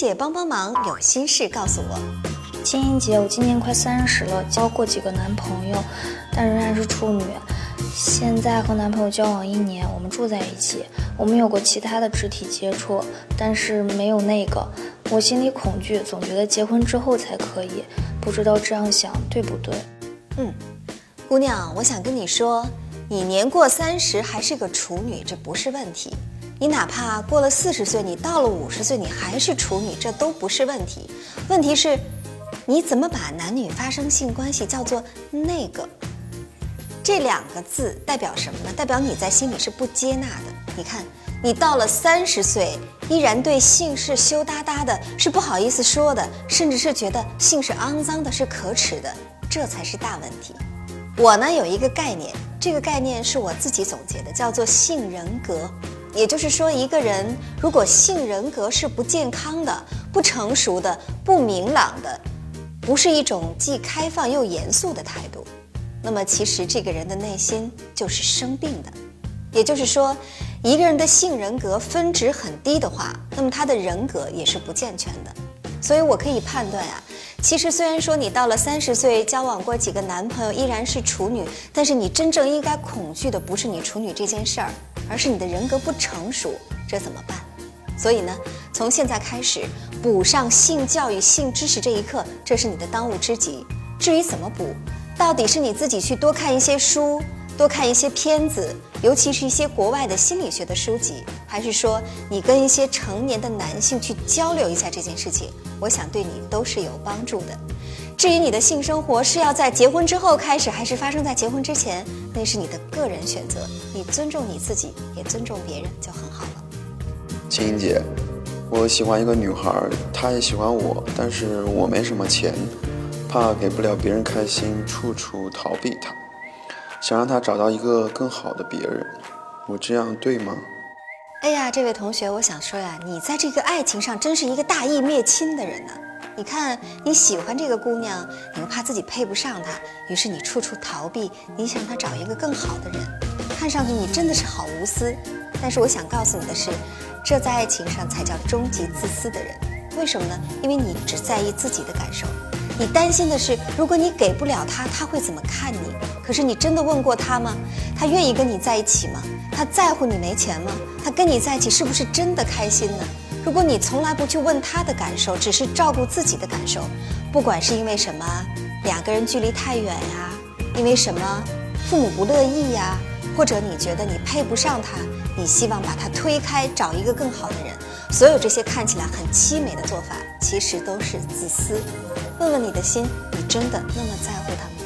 姐帮帮忙，有心事告诉我。青音姐，我今年快三十了，交过几个男朋友，但仍然是处女。现在和男朋友交往一年，我们住在一起，我们有过其他的肢体接触，但是没有那个。我心里恐惧，总觉得结婚之后才可以，不知道这样想对不对？嗯，姑娘，我想跟你说，你年过三十还是个处女，这不是问题。你哪怕过了四十岁，你到了五十岁，你还是处女，这都不是问题。问题是，你怎么把男女发生性关系叫做那个？这两个字代表什么呢？代表你在心里是不接纳的。你看，你到了三十岁，依然对性是羞答答的，是不好意思说的，甚至是觉得性是肮脏的，是可耻的，这才是大问题。我呢有一个概念，这个概念是我自己总结的，叫做性人格。也就是说，一个人如果性人格是不健康的、不成熟的、不明朗的，不是一种既开放又严肃的态度。那么，其实这个人的内心就是生病的。也就是说，一个人的性人格分值很低的话，那么他的人格也是不健全的。所以我可以判断啊，其实虽然说你到了三十岁，交往过几个男朋友，依然是处女，但是你真正应该恐惧的不是你处女这件事儿，而是你的人格不成熟。这怎么办？所以呢，从现在开始补上性教育、性知识这一课，这是你的当务之急。至于怎么补？到底是你自己去多看一些书，多看一些片子，尤其是一些国外的心理学的书籍，还是说你跟一些成年的男性去交流一下这件事情？我想对你都是有帮助的。至于你的性生活是要在结婚之后开始，还是发生在结婚之前，那是你的个人选择。你尊重你自己，也尊重别人就很好了。青音姐，我喜欢一个女孩，她也喜欢我，但是我没什么钱。怕给不了别人开心，处处逃避她，想让她找到一个更好的别人，我这样对吗？哎呀，这位同学，我想说呀，你在这个爱情上真是一个大义灭亲的人呢。你看你喜欢这个姑娘，你又怕自己配不上她，于是你处处逃避，你想她找一个更好的人。看上去你真的是好无私，但是我想告诉你的是，这在爱情上才叫终极自私的人。为什么呢？因为你只在意自己的感受。你担心的是，如果你给不了她，她会怎么看你？可是你真的问过她吗？她愿意跟你在一起吗？她在乎你没钱吗？她跟你在一起是不是真的开心呢？如果你从来不去问他的感受，只是照顾自己的感受，不管是因为什么，两个人距离太远呀，因为什么，父母不乐意呀，或者你觉得你配不上他，你希望把他推开，找一个更好的人，所有这些看起来很凄美的做法，其实都是自私。问问你的心，你真的那么在乎他吗？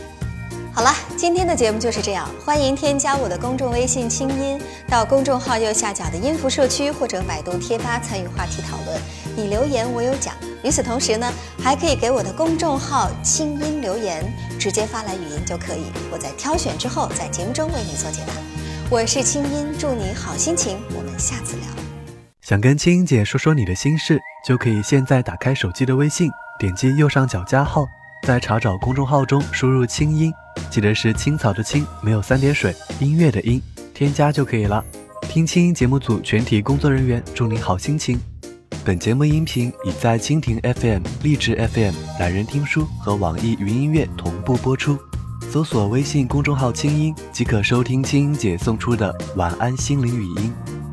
好了，今天的节目就是这样。欢迎添加我的公众微信“清音”，到公众号右下角的音符社区或者百度贴吧参与话题讨论。你留言我有奖。与此同时呢，还可以给我的公众号“清音”留言，直接发来语音就可以。我在挑选之后，在节目中为你做解答。我是清音，祝你好心情。我们下次聊。想跟清音姐说说你的心事，就可以现在打开手机的微信。点击右上角加号，在查找公众号中输入“清音”，记得是青草的青，没有三点水，音乐的音，添加就可以了。听清音节目组全体工作人员祝你好心情。本节目音频已在蜻蜓 FM、荔枝 FM、懒人听书和网易云音乐同步播出，搜索微信公众号“清音”即可收听清音姐送出的晚安心灵语音。